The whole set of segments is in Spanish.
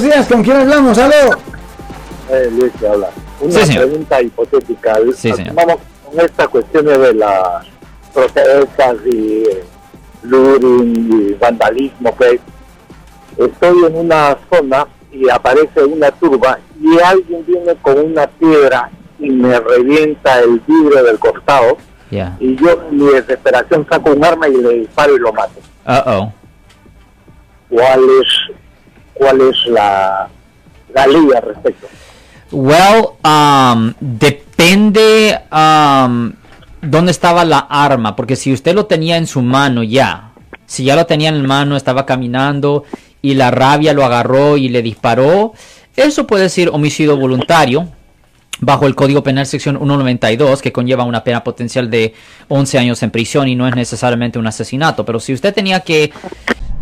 buenos días, ¿con quién hablamos? ¡Aló! Eh, Luis, te habla. Una Sí, señor. pregunta hipotética. Sí, señor. Vamos con estas cuestiones de las protestas y eh, looting y vandalismo. Estoy en una zona y aparece una turba y alguien viene con una piedra y me revienta el vidrio del costado y yo en mi desesperación saco un arma y le disparo y lo mato. Uh-oh. ¿Cuál es, cuál es la, la ley al respecto? Well, um, depende um, dónde estaba la arma, porque si usted lo tenía en su mano ya, si ya lo tenía en mano, estaba caminando y la rabia lo agarró y le disparó, eso puede ser homicidio voluntario bajo el Código Penal sección 192 que conlleva una pena potencial de 11 años en prisión y no es necesariamente un asesinato, pero si usted tenía que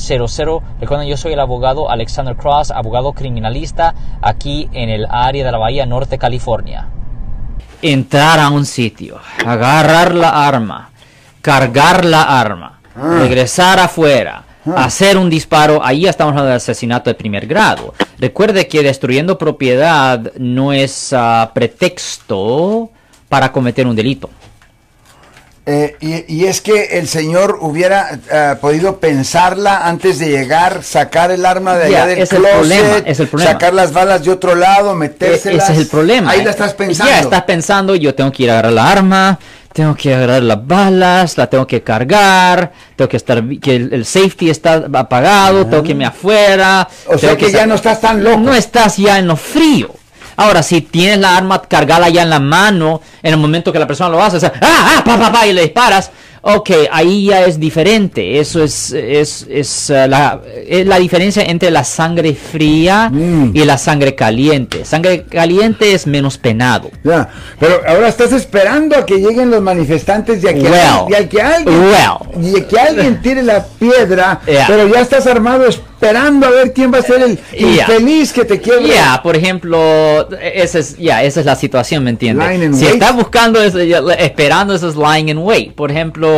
1-800-530-1800. Recuerden, yo soy el abogado Alexander Cross, abogado criminalista aquí en el área de la Bahía Norte, California. Entrar a un sitio, agarrar la arma, cargar la arma, regresar afuera, hacer un disparo, ahí estamos hablando de asesinato de primer grado. Recuerde que destruyendo propiedad no es ah, pretexto para cometer un delito. Eh, y, y es que el señor hubiera eh, podido pensarla antes de llegar, sacar el arma de allá Ya, del es el closet, problema, es el problema. sacar las balas de otro lado, metérselas. Ese es el problema. Ahí la estás pensando. Ya estás pensando, yo tengo que ir a agarrar la arma, tengo que agarrar las balas, la tengo que cargar, tengo que estar, que el, el safety está apagado, tengo que irme afuera. O sea tengo que ya no estás tan loco. No estás ya en lo frío. Ahora, si tienes la arma cargada ya en la mano, en el momento que la persona lo hace, o sea, ah, ah, pa, pa, pa, y le disparas, ok, ahí ya es diferente. Eso es, es, es, eh, la, es la diferencia entre la sangre fría Mm. y la sangre caliente. Sangre caliente es menos penado. Pero ahora estás esperando a que lleguen los manifestantes y a que, Well, y a que alguien well. y a que alguien tire la piedra, Yeah. pero ya estás armado esperando a ver quién va a ser el Yeah. infeliz que te quiebre. Ya, por ejemplo, esa es, ya, esa es la situación, ¿me entiendes? Si wait. estás buscando, eso, esperando, eso es lying in wait. Por ejemplo,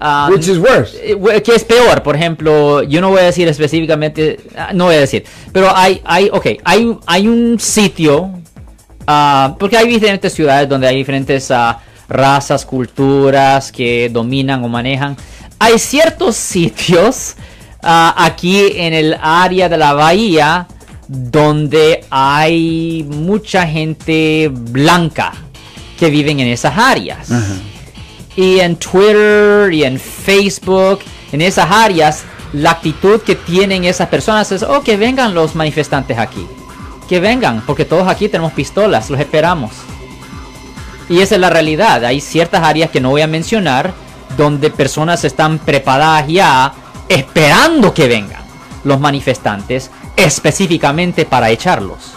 ah, Which is worse. eh, ¿Qué es peor? Por ejemplo, yo no voy a decir específicamente, ah, no voy a decir, pero hay, hay, ok, hay, hay un sitio, ah, porque hay diferentes ciudades donde hay diferentes ah, razas, culturas que dominan o manejan. Hay ciertos sitios aquí en el área de la bahía donde hay mucha gente blanca que viven en esas áreas y en Twitter y en Facebook, en esas áreas, la actitud que tienen esas personas es, oh, que vengan los manifestantes aquí. Que vengan, porque todos aquí tenemos pistolas, los esperamos. Y esa es la realidad. Hay ciertas áreas que no voy a mencionar donde personas están preparadas ya esperando que vengan los manifestantes específicamente para echarlos.